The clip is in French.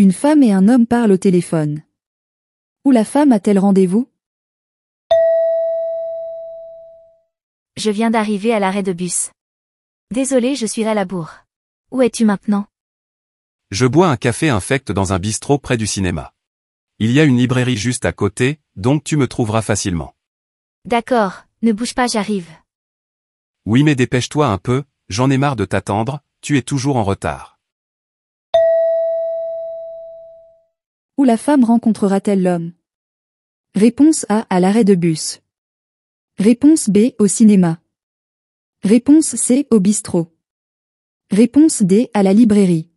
Une femme et un homme parlent au téléphone. Où la femme a-t-elle rendez-vous? Je viens d'arriver à l'arrêt de bus. Désolé, je suis à la bourre. Où es-tu maintenant? Je bois un café infect dans un bistrot près du cinéma. Il y a une librairie juste à côté, donc tu me trouveras facilement. D'accord, ne bouge pas, j'arrive. Oui mais dépêche-toi un peu, j'en ai marre de t'attendre, tu es toujours en retard. Où la femme rencontrera-t-elle l'homme? Réponse A à l'arrêt de bus. Réponse B au cinéma. Réponse C au bistrot. Réponse D à la librairie.